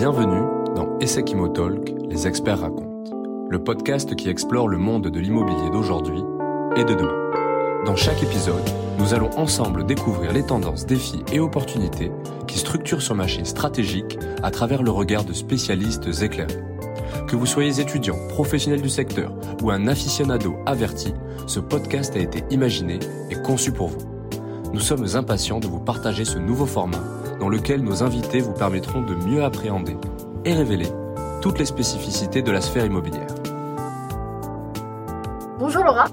Bienvenue dans Essek Imo Talk, les experts racontent, le podcast qui explore le monde de l'immobilier d'aujourd'hui et de demain. Dans chaque épisode, nous allons ensemble découvrir les tendances, défis et opportunités qui structurent ce marché stratégique à travers le regard de spécialistes éclairés. Que vous soyez étudiant, professionnel du secteur ou un aficionado averti, ce podcast a été imaginé et conçu pour vous. Nous sommes impatients de vous partager ce nouveau format dans lequel nos invités vous permettront de mieux appréhender et révéler toutes les spécificités de la sphère immobilière. Bonjour Laura.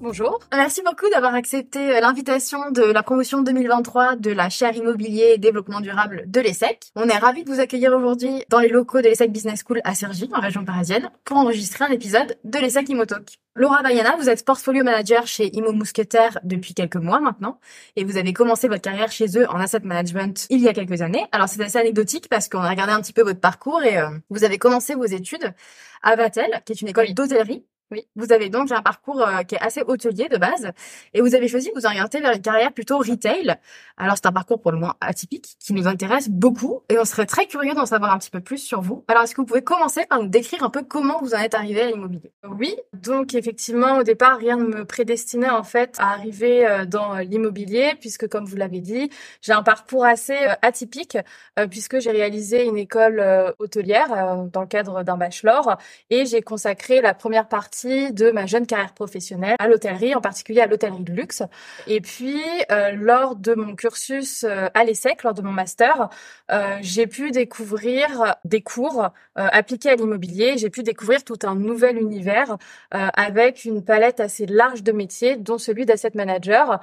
Bonjour. Merci beaucoup d'avoir accepté euh, l'invitation de la promotion 2023 de la chaire immobilier et développement durable de l'ESSEC. On est ravis de vous accueillir aujourd'hui dans les locaux de l'ESSEC Business School à Cergy, en région parisienne, pour enregistrer un épisode de l'ESSEC Imotalk. Laura Bayana, vous êtes portfolio manager chez Imo Mousquetaire depuis quelques mois maintenant, et vous avez commencé votre carrière chez eux en asset management il y a quelques années. Alors c'est assez anecdotique parce qu'on a regardé un petit peu votre parcours et euh, vous avez commencé vos études à Vatel, qui est une école d'hôtellerie oui, vous avez donc un parcours euh, qui est assez hôtelier de base et vous avez choisi de vous orienter vers une carrière plutôt retail. Alors c'est un parcours pour le moins atypique qui nous intéresse beaucoup et on serait très curieux d'en savoir un petit peu plus sur vous. Alors est-ce que vous pouvez commencer par nous décrire un peu comment vous en êtes arrivé à l'immobilier? Oui, donc effectivement au départ rien ne me prédestinait en fait à arriver euh, dans l'immobilier puisque comme vous l'avez dit, j'ai un parcours assez euh, atypique puisque j'ai réalisé une école hôtelière dans le cadre d'un bachelor et j'ai consacré la première partie de ma jeune carrière professionnelle à l'hôtellerie, en particulier à l'hôtellerie de luxe. Et puis, euh, lors de mon cursus euh, à l'ESSEC, lors de mon master, euh, j'ai pu découvrir des cours appliqués à l'immobilier. J'ai pu découvrir tout un nouvel univers avec une palette assez large de métiers, dont celui d'asset manager,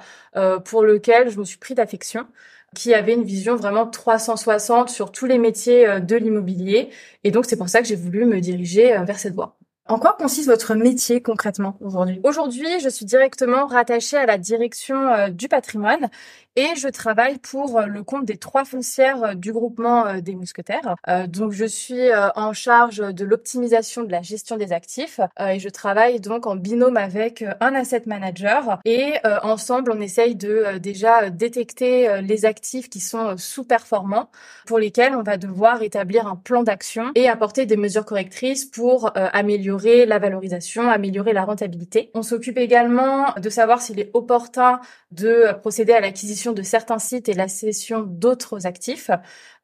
pour lequel je me suis pris d'affection qui avait une vision vraiment 360 sur tous les métiers de l'immobilier. Et donc, c'est pour ça que j'ai voulu me diriger vers cette voie. En quoi consiste votre métier concrètement aujourd'hui? Aujourd'hui, je suis directement rattachée à la direction euh, du patrimoine et je travaille pour euh, le compte des trois foncières euh, du groupement des mousquetaires. donc je suis en charge de l'optimisation de la gestion des actifs et je travaille donc en binôme avec un asset manager et ensemble on essaye de déjà détecter les actifs qui sont sous-performants pour lesquels on va devoir établir un plan d'action et apporter des mesures correctrices pour améliorer la valorisation, améliorer la rentabilité. On s'occupe également de savoir s'il est opportun de procéder à l'acquisition de certains sites et la cession d'autres actifs.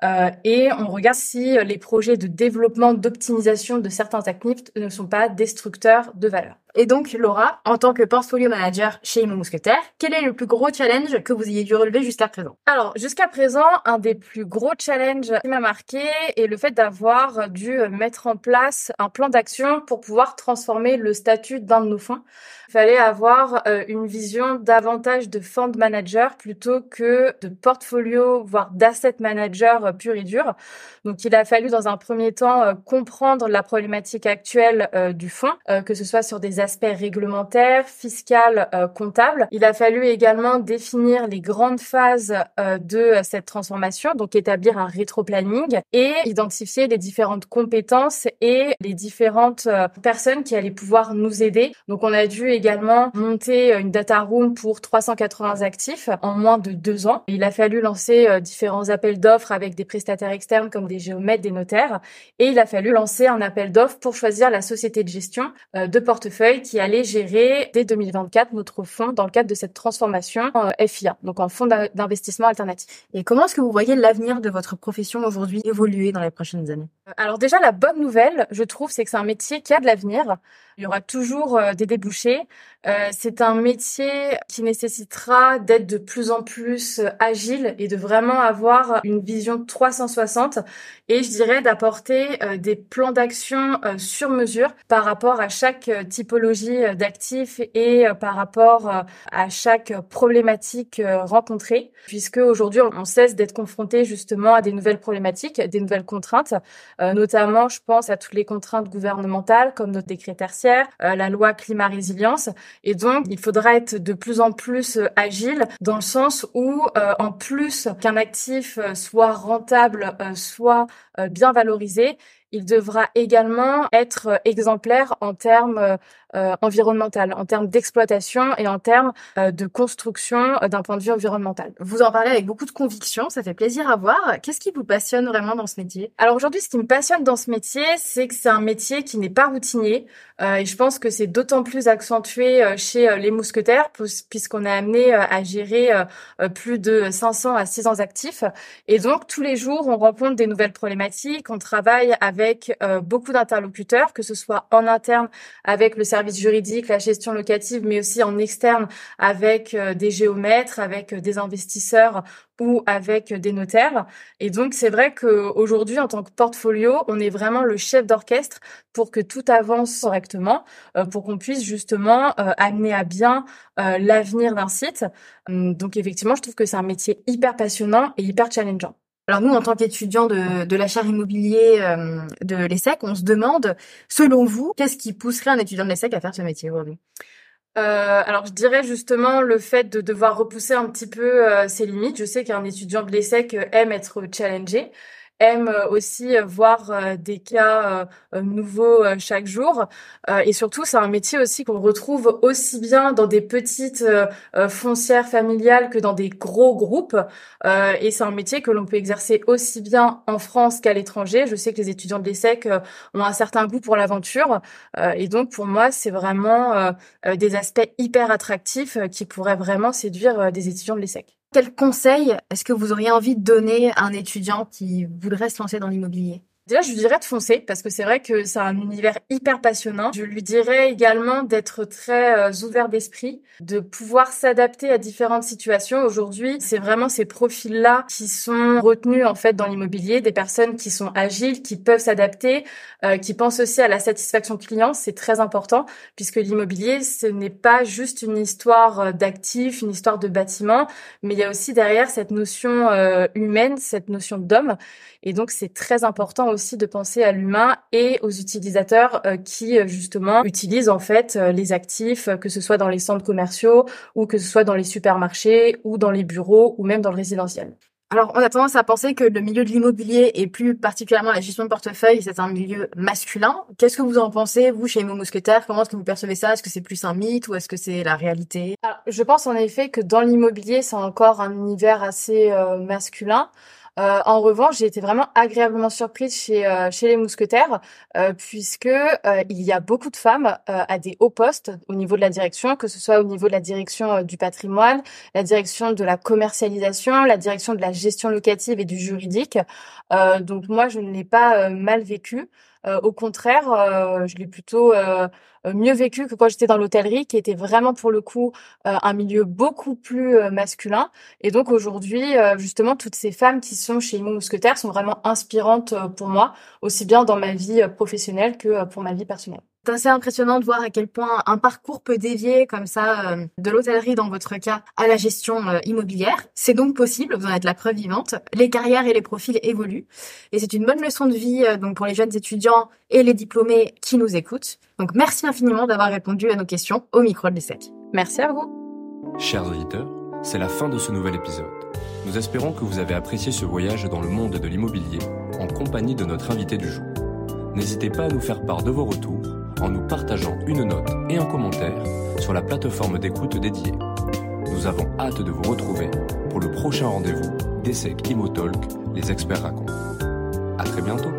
Euh, et on regarde si les projets de développement, d'optimisation de certains actifs ne sont pas destructeurs de valeur. Et donc, Laura, en tant que portfolio manager chez Imo Mousquetaire, quel est le plus gros challenge que vous ayez dû relever jusqu'à présent? Alors, jusqu'à présent, un des plus gros challenges qui m'a marqué est le fait d'avoir dû mettre en place un plan d'action pour pouvoir transformer le statut d'un de nos fonds. Il fallait avoir euh, une vision davantage de fund manager plutôt que de portfolio, voire d'asset manager euh, pur et dur. Donc, il a fallu dans un premier temps euh, comprendre la problématique actuelle du fonds, que ce soit sur des aspects réglementaires, fiscal, euh, comptables. Il a fallu également définir les grandes phases euh, de cette transformation, donc établir un rétro-planning et identifier les différentes compétences et les différentes euh, personnes qui allaient pouvoir nous aider. Donc on a dû également monter une data room pour 380 actifs en moins de deux ans. Il a fallu lancer différents appels d'offres avec des prestataires externes comme des géomètres, des notaires et il a fallu lancer un appel d'offres pour choisir la société de gestion de portefeuille qui allait gérer dès 2024 notre fonds dans le cadre de cette transformation en FIA, donc en fonds d'investissement alternatif. Et comment est-ce que vous voyez l'avenir de votre profession aujourd'hui évoluer dans les prochaines années? Alors déjà, la bonne nouvelle, je trouve, c'est que c'est un métier qui a de l'avenir. Il y aura toujours euh, des débouchés. Euh, c'est un métier qui nécessitera d'être de plus en plus euh, agile et de vraiment avoir une vision 360 et je dirais d'apporter des plans d'action sur mesure par rapport à chaque typologie d'actifs et par rapport à chaque problématique rencontrée puisque aujourd'hui on cesse d'être confronté justement à des nouvelles problématiques, des nouvelles contraintes, notamment je pense à toutes les contraintes gouvernementales comme notre décret tertiaire, la loi climat résilience. Et donc, il faudra être de plus en plus euh, agile dans le sens où, euh, en plus qu'un actif euh, soit rentable, soit bien valorisé, il devra également être exemplaire en termes euh, environnemental, en termes d'exploitation et en termes euh, de construction euh, d'un point de vue environnemental. Vous en parlez avec beaucoup de conviction, ça fait plaisir à voir. Qu'est-ce qui vous passionne vraiment dans ce métier? Alors aujourd'hui, ce qui me passionne dans ce métier, c'est que c'est un métier qui n'est pas routinier. et je pense que c'est d'autant plus accentué chez les mousquetaires, puisqu'on est amené à gérer plus de 500 à 600 actifs. Et donc, tous les jours, on rencontre des nouvelles problématiques. On travaille avec beaucoup d'interlocuteurs, que ce soit en interne avec le service juridique, la gestion locative, mais aussi en externe avec euh, des géomètres, avec euh, des investisseurs ou avec des notaires. Et donc, c'est vrai qu'aujourd'hui, en tant que portfolio, on est vraiment le chef d'orchestre pour que tout avance correctement, euh, pour qu'on puisse justement amener à bien l'avenir d'un site. Hum, donc, effectivement, je trouve que c'est un métier hyper passionnant et hyper challengeant. Alors nous, en tant qu'étudiants de, l'achat immobilier euh, de l'ESSEC, on se demande, selon vous, qu'est-ce qui pousserait un étudiant de l'ESSEC à faire ce métier aujourd'hui? Euh, alors je dirais justement le fait de devoir repousser un petit peu euh, ses limites. Je sais qu'un étudiant de l'ESSEC aime être challengé aime euh, aussi euh, voir euh, des cas nouveaux chaque jour. Et surtout, c'est un métier aussi qu'on retrouve aussi bien dans des petites foncières familiales que dans des gros groupes. Et c'est un métier que l'on peut exercer aussi bien en France qu'à l'étranger. Je sais que les étudiants de l'ESSEC ont un certain goût pour l'aventure. Et donc, pour moi, c'est vraiment des aspects hyper attractifs qui pourraient vraiment séduire des étudiants de l'ESSEC. Quel conseil est-ce que vous auriez envie de donner à un étudiant qui voudrait se lancer dans l'immobilier? Déjà, je lui dirais de foncer parce que c'est vrai que c'est un univers hyper passionnant. Je lui dirais également d'être très euh, ouvert d'esprit, de pouvoir s'adapter à différentes situations. Aujourd'hui, c'est vraiment ces profils-là qui sont retenus en fait dans l'immobilier, des personnes qui sont agiles, qui peuvent s'adapter, euh, qui pensent aussi à la satisfaction client. C'est très important puisque l'immobilier, ce n'est pas juste une histoire euh, d'actifs, une histoire de bâtiments, mais il y a aussi derrière cette notion humaine, cette notion d'homme. Et donc, c'est très important aussi de penser à l'humain et aux utilisateurs euh, qui euh, justement utilisent en fait euh, les actifs, que ce soit dans les centres commerciaux ou que ce soit dans les supermarchés ou dans les bureaux ou même dans le résidentiel. Alors, on a tendance à penser que le milieu de l'immobilier et plus particulièrement la gestion de portefeuille, c'est un milieu masculin. Qu'est-ce que vous en pensez, vous, chez Imo Mousquetaire? Comment est-ce que vous percevez ça? Est-ce que c'est plus un mythe ou est-ce que c'est la réalité? Je pense en effet que dans l'immobilier, c'est encore un univers assez masculin. Euh, en revanche, j'ai été vraiment agréablement surprise chez euh, chez les mousquetaires euh, puisque il y a beaucoup de femmes à des hauts postes au niveau de la direction, que ce soit au niveau de la direction du patrimoine, la direction de la commercialisation, la direction de la gestion locative et du juridique. donc moi, je ne l'ai pas mal vécu. Euh, au contraire, euh, je l'ai plutôt euh, mieux vécu que quand j'étais dans l'hôtellerie, qui était vraiment pour le coup un milieu beaucoup plus masculin. Et donc aujourd'hui, justement, toutes ces femmes qui sont chez Imo Mousquetaire sont vraiment inspirantes pour moi, aussi bien dans ma vie professionnelle que pour ma vie personnelle. C'est assez impressionnant de voir à quel point un parcours peut dévier comme ça euh, de l'hôtellerie dans votre cas à la gestion euh, immobilière. C'est donc possible, vous en êtes la preuve vivante. Les carrières et les profils évoluent et c'est une bonne leçon de vie euh, donc pour les jeunes étudiants et les diplômés qui nous écoutent. Donc merci infiniment d'avoir répondu à nos questions au micro de l'ESSEC. Merci à vous. Chers auditeurs, c'est la fin de ce nouvel épisode. Nous espérons que vous avez apprécié ce voyage dans le monde de l'immobilier en compagnie de notre invité du jour. N'hésitez pas à nous faire part de vos retours en nous partageant une note et un commentaire sur la plateforme d'écoute dédiée. Nous avons hâte de vous retrouver pour le prochain rendez-vous d'Essec Imotalk, les experts racontent. À très bientôt